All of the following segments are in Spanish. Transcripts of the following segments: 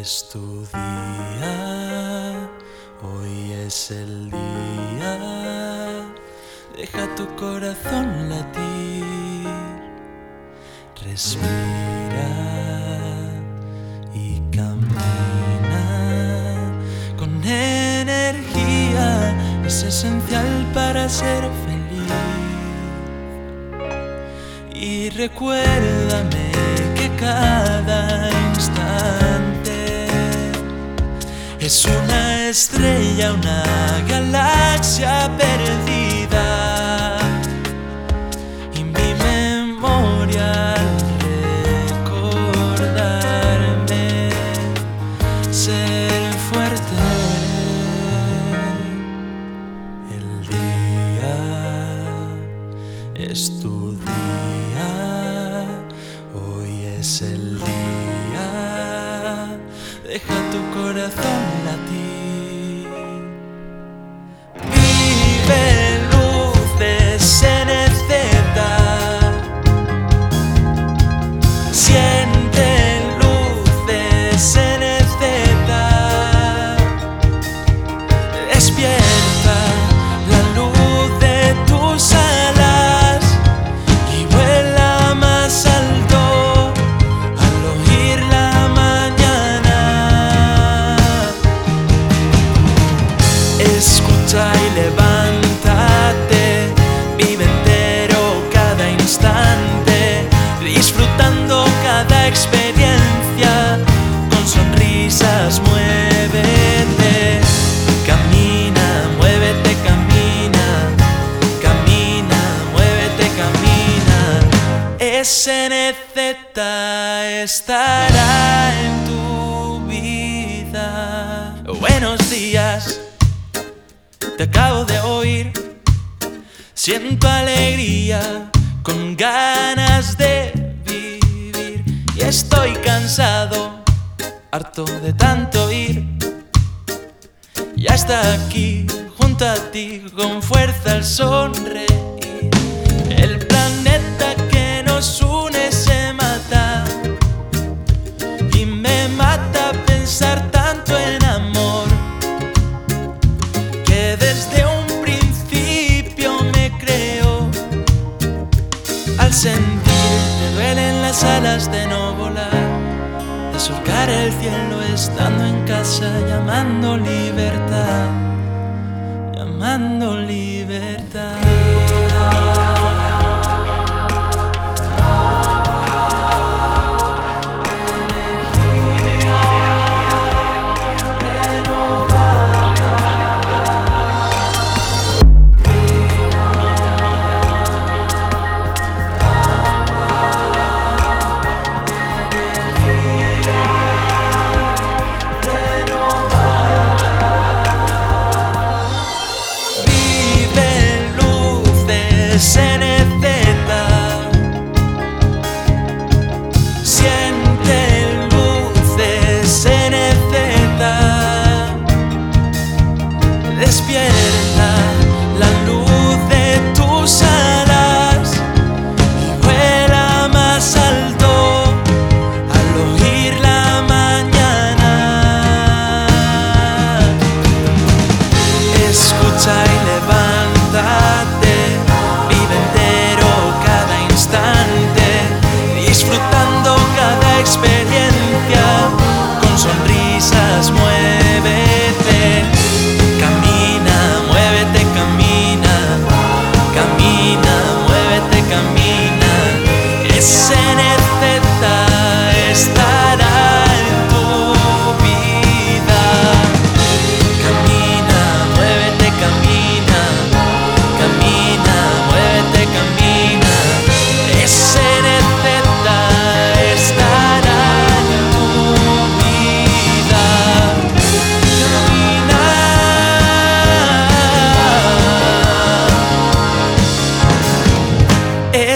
Es tu día, hoy es el día, deja tu corazón latir, respira y camina con energía, es esencial para ser feliz. Y recuérdame que cada es una estrella, una galaxia perdida. Y mi memoria recordarme ser fuerte. El día es tu día, hoy es el día. Deja tu corazón estará en tu vida. Buenos días, te acabo de oír. Siento alegría con ganas de vivir. Y estoy cansado, harto de tanto ir. Ya está aquí, junto a ti, con fuerza al sonreír. Sentir me duelen las alas de no volar de surcar el cielo estando en casa llamando libertad llamando libertad send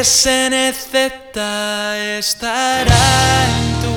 SNZ estará en